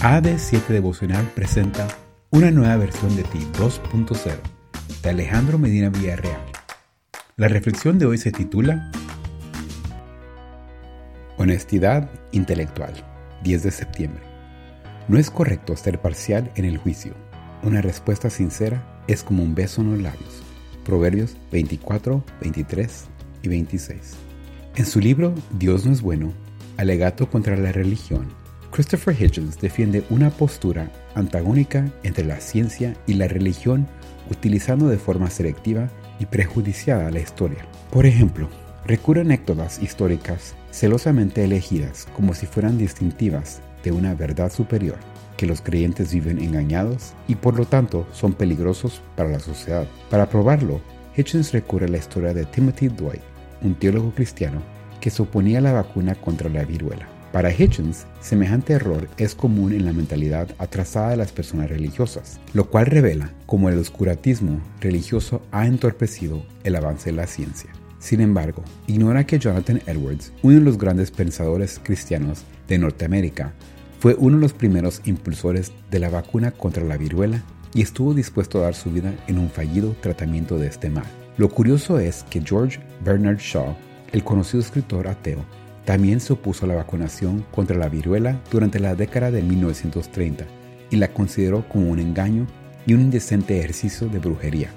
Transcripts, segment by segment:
AD7 Devocional presenta una nueva versión de ti 2.0 de Alejandro Medina Villarreal. La reflexión de hoy se titula Honestidad intelectual, 10 de septiembre. No es correcto ser parcial en el juicio. Una respuesta sincera es como un beso en los labios. Proverbios 24, 23 y 26. En su libro Dios no es bueno, alegato contra la religión, Christopher Hitchens defiende una postura antagónica entre la ciencia y la religión utilizando de forma selectiva y prejudiciada la historia. Por ejemplo, recurre a anécdotas históricas celosamente elegidas como si fueran distintivas de una verdad superior, que los creyentes viven engañados y por lo tanto son peligrosos para la sociedad. Para probarlo, Hitchens recurre a la historia de Timothy Dwight, un teólogo cristiano que se oponía a la vacuna contra la viruela. Para Hitchens, semejante error es común en la mentalidad atrasada de las personas religiosas, lo cual revela cómo el oscurantismo religioso ha entorpecido el avance de la ciencia. Sin embargo, ignora que Jonathan Edwards, uno de los grandes pensadores cristianos de Norteamérica, fue uno de los primeros impulsores de la vacuna contra la viruela y estuvo dispuesto a dar su vida en un fallido tratamiento de este mal. Lo curioso es que George Bernard Shaw, el conocido escritor ateo, también se opuso la vacunación contra la viruela durante la década de 1930 y la consideró como un engaño y un indecente ejercicio de brujería.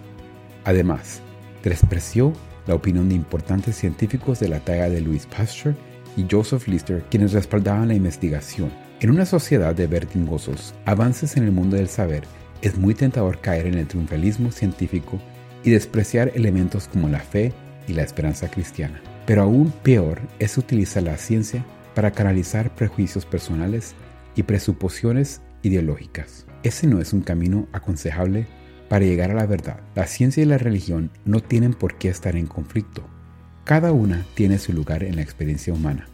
Además, despreció la opinión de importantes científicos de la talla de Louis Pasteur y Joseph Lister, quienes respaldaban la investigación. En una sociedad de vertiginosos avances en el mundo del saber, es muy tentador caer en el triunfalismo científico y despreciar elementos como la fe y la esperanza cristiana. Pero aún peor es utilizar la ciencia para canalizar prejuicios personales y presuposiciones ideológicas. Ese no es un camino aconsejable para llegar a la verdad. La ciencia y la religión no tienen por qué estar en conflicto. Cada una tiene su lugar en la experiencia humana.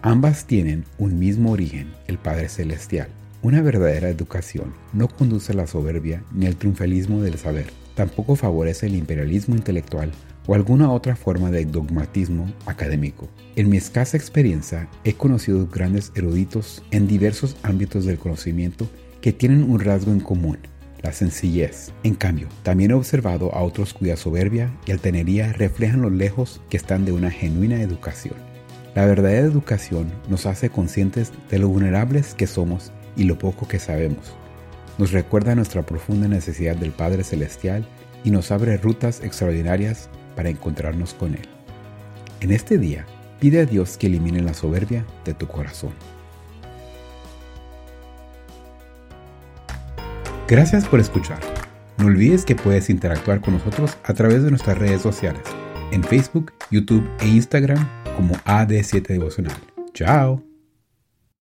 Ambas tienen un mismo origen, el Padre Celestial. Una verdadera educación no conduce a la soberbia ni al triunfalismo del saber. Tampoco favorece el imperialismo intelectual o alguna otra forma de dogmatismo académico. En mi escasa experiencia he conocido grandes eruditos en diversos ámbitos del conocimiento que tienen un rasgo en común, la sencillez. En cambio, también he observado a otros cuya soberbia y altanería reflejan lo lejos que están de una genuina educación. La verdadera educación nos hace conscientes de lo vulnerables que somos y lo poco que sabemos. Nos recuerda nuestra profunda necesidad del Padre Celestial y nos abre rutas extraordinarias para encontrarnos con Él. En este día, pide a Dios que elimine la soberbia de tu corazón. Gracias por escuchar. No olvides que puedes interactuar con nosotros a través de nuestras redes sociales, en Facebook, YouTube e Instagram como AD7 Devocional. ¡Chao!